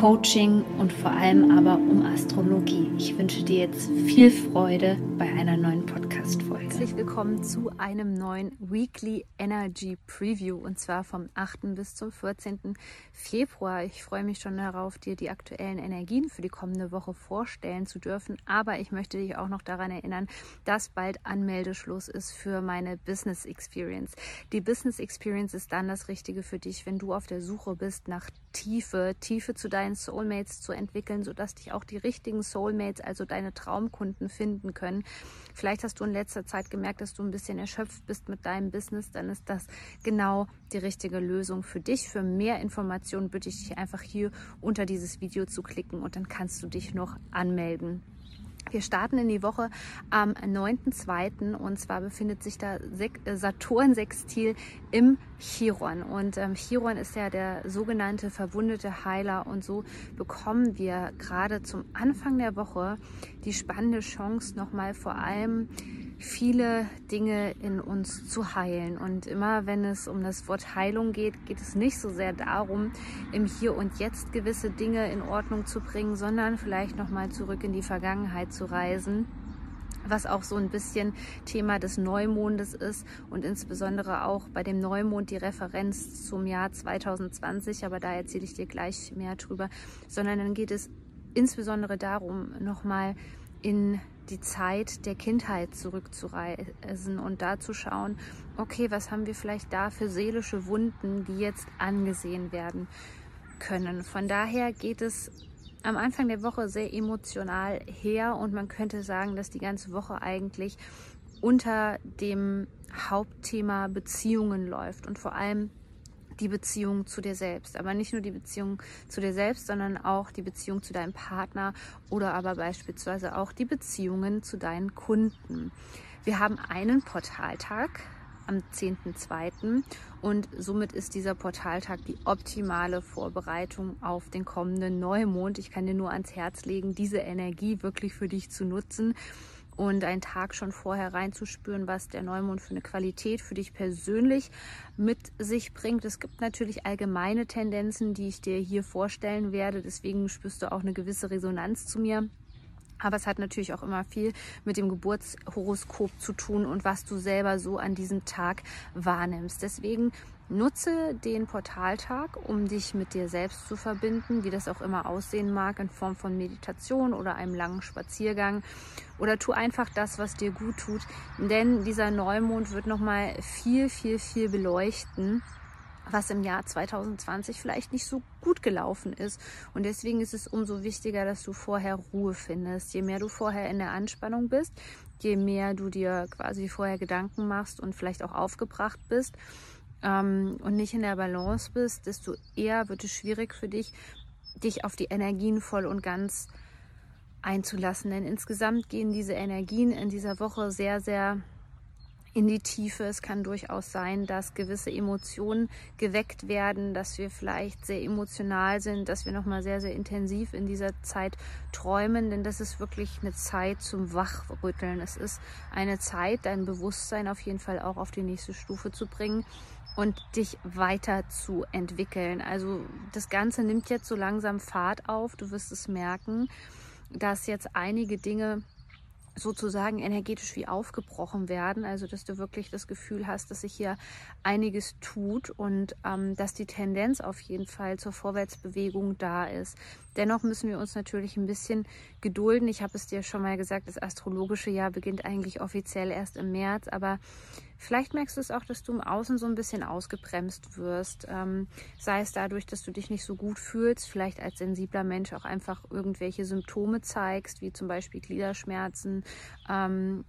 Coaching und vor allem aber um Astrologie. Ich wünsche dir jetzt viel Freude bei einer neuen Podcast-Folge. Herzlich willkommen zu einem neuen Weekly Energy Preview und zwar vom 8. bis zum 14. Februar. Ich freue mich schon darauf, dir die aktuellen Energien für die kommende Woche vorstellen zu dürfen. Aber ich möchte dich auch noch daran erinnern, dass bald Anmeldeschluss ist für meine Business Experience. Die Business Experience ist dann das Richtige für dich, wenn du auf der Suche bist nach Tiefe, Tiefe zu deinen Soulmates zu entwickeln, sodass dich auch die richtigen Soulmates, also deine Traumkunden finden können. Vielleicht hast du in letzter Zeit gemerkt, dass du ein bisschen erschöpft bist mit deinem Business, dann ist das genau die richtige Lösung für dich. Für mehr Informationen bitte ich dich einfach hier unter dieses Video zu klicken und dann kannst du dich noch anmelden. Wir starten in die Woche am 9.2. und zwar befindet sich da äh, Saturn-Sextil im Chiron. Und ähm, Chiron ist ja der sogenannte verwundete Heiler und so bekommen wir gerade zum Anfang der Woche die spannende Chance, nochmal vor allem viele Dinge in uns zu heilen. Und immer wenn es um das Wort Heilung geht, geht es nicht so sehr darum, im Hier und Jetzt gewisse Dinge in Ordnung zu bringen, sondern vielleicht nochmal zurück in die Vergangenheit zu reisen was auch so ein bisschen Thema des Neumondes ist und insbesondere auch bei dem Neumond die Referenz zum Jahr 2020, aber da erzähle ich dir gleich mehr drüber, sondern dann geht es insbesondere darum, nochmal in die Zeit der Kindheit zurückzureisen und da zu schauen, okay, was haben wir vielleicht da für seelische Wunden, die jetzt angesehen werden können. Von daher geht es am Anfang der Woche sehr emotional her und man könnte sagen, dass die ganze Woche eigentlich unter dem Hauptthema Beziehungen läuft und vor allem die Beziehung zu dir selbst. Aber nicht nur die Beziehung zu dir selbst, sondern auch die Beziehung zu deinem Partner oder aber beispielsweise auch die Beziehungen zu deinen Kunden. Wir haben einen Portaltag am 10.2. und somit ist dieser Portaltag die optimale Vorbereitung auf den kommenden Neumond. Ich kann dir nur ans Herz legen, diese Energie wirklich für dich zu nutzen und einen Tag schon vorher reinzuspüren, was der Neumond für eine Qualität für dich persönlich mit sich bringt. Es gibt natürlich allgemeine Tendenzen, die ich dir hier vorstellen werde. Deswegen spürst du auch eine gewisse Resonanz zu mir. Aber es hat natürlich auch immer viel mit dem Geburtshoroskop zu tun und was du selber so an diesem Tag wahrnimmst. Deswegen Nutze den Portaltag, um dich mit dir selbst zu verbinden, wie das auch immer aussehen mag, in Form von Meditation oder einem langen Spaziergang. Oder tu einfach das, was dir gut tut. Denn dieser Neumond wird nochmal viel, viel, viel beleuchten was im Jahr 2020 vielleicht nicht so gut gelaufen ist. Und deswegen ist es umso wichtiger, dass du vorher Ruhe findest. Je mehr du vorher in der Anspannung bist, je mehr du dir quasi vorher Gedanken machst und vielleicht auch aufgebracht bist, ähm, und nicht in der Balance bist, desto eher wird es schwierig für dich, dich auf die Energien voll und ganz einzulassen. Denn insgesamt gehen diese Energien in dieser Woche sehr, sehr in die Tiefe. Es kann durchaus sein, dass gewisse Emotionen geweckt werden, dass wir vielleicht sehr emotional sind, dass wir nochmal sehr, sehr intensiv in dieser Zeit träumen, denn das ist wirklich eine Zeit zum Wachrütteln. Es ist eine Zeit, dein Bewusstsein auf jeden Fall auch auf die nächste Stufe zu bringen und dich weiter zu entwickeln. Also das Ganze nimmt jetzt so langsam Fahrt auf. Du wirst es merken, dass jetzt einige Dinge sozusagen energetisch wie aufgebrochen werden. Also dass du wirklich das Gefühl hast, dass sich hier einiges tut und ähm, dass die Tendenz auf jeden Fall zur Vorwärtsbewegung da ist. Dennoch müssen wir uns natürlich ein bisschen gedulden. Ich habe es dir schon mal gesagt, das astrologische Jahr beginnt eigentlich offiziell erst im März, aber vielleicht merkst du es auch, dass du im Außen so ein bisschen ausgebremst wirst. Ähm, sei es dadurch, dass du dich nicht so gut fühlst, vielleicht als sensibler Mensch auch einfach irgendwelche Symptome zeigst, wie zum Beispiel Gliederschmerzen, ähm,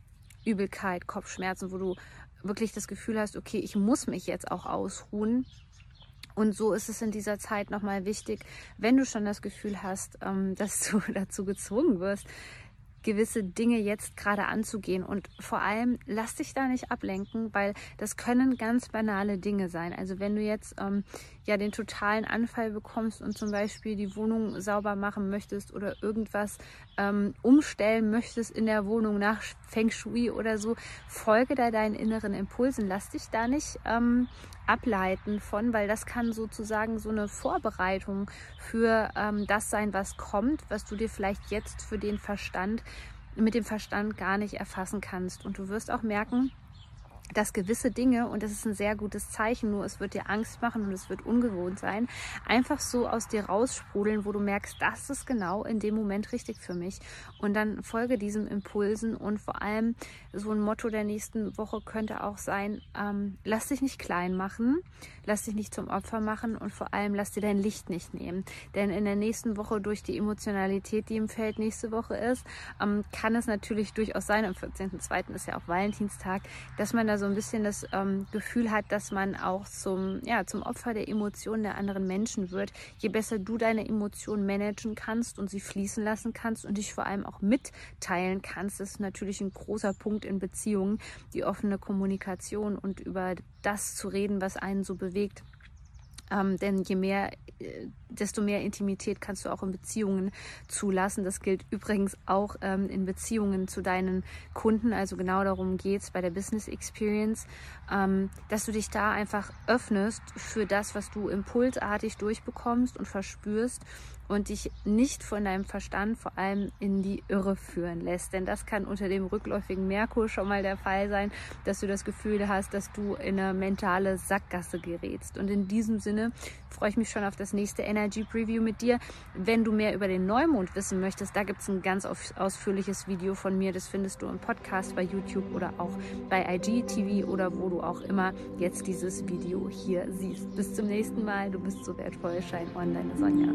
Übelkeit, Kopfschmerzen, wo du wirklich das Gefühl hast, okay, ich muss mich jetzt auch ausruhen. Und so ist es in dieser Zeit nochmal wichtig, wenn du schon das Gefühl hast, ähm, dass du dazu gezwungen wirst, gewisse Dinge jetzt gerade anzugehen. Und vor allem lass dich da nicht ablenken, weil das können ganz banale Dinge sein. Also wenn du jetzt ähm, ja den totalen Anfall bekommst und zum Beispiel die Wohnung sauber machen möchtest oder irgendwas ähm, umstellen möchtest in der Wohnung nach Feng Shui oder so, folge da deinen inneren Impulsen. Lass dich da nicht ähm, ableiten von, weil das kann sozusagen so eine Vorbereitung für ähm, das sein, was kommt, was du dir vielleicht jetzt für den Verstand mit dem Verstand gar nicht erfassen kannst. Und du wirst auch merken, dass gewisse Dinge, und das ist ein sehr gutes Zeichen, nur es wird dir Angst machen und es wird ungewohnt sein, einfach so aus dir raussprudeln, wo du merkst, das ist genau in dem Moment richtig für mich. Und dann folge diesem Impulsen und vor allem so ein Motto der nächsten Woche könnte auch sein, ähm, lass dich nicht klein machen, lass dich nicht zum Opfer machen und vor allem lass dir dein Licht nicht nehmen. Denn in der nächsten Woche durch die Emotionalität, die im Feld nächste Woche ist, ähm, kann es natürlich durchaus sein, am 14.02. ist ja auch Valentinstag, dass man da so ein bisschen das ähm, Gefühl hat, dass man auch zum, ja, zum Opfer der Emotionen der anderen Menschen wird. Je besser du deine Emotionen managen kannst und sie fließen lassen kannst und dich vor allem auch mitteilen kannst, ist natürlich ein großer Punkt in Beziehungen, die offene Kommunikation und über das zu reden, was einen so bewegt. Ähm, denn je mehr, äh, desto mehr Intimität kannst du auch in Beziehungen zulassen. Das gilt übrigens auch ähm, in Beziehungen zu deinen Kunden. Also genau darum geht es bei der Business Experience, ähm, dass du dich da einfach öffnest für das, was du impulsartig durchbekommst und verspürst und dich nicht von deinem Verstand vor allem in die Irre führen lässt. Denn das kann unter dem rückläufigen Merkur schon mal der Fall sein, dass du das Gefühl hast, dass du in eine mentale Sackgasse gerätst. Und in diesem Sinne freue ich mich schon auf das nächste Energy Preview mit dir. Wenn du mehr über den Neumond wissen möchtest, da gibt es ein ganz ausführliches Video von mir. Das findest du im Podcast bei YouTube oder auch bei IGTV oder wo du auch immer jetzt dieses Video hier siehst. Bis zum nächsten Mal. Du bist so wertvoll. Shine on, deine Sonja.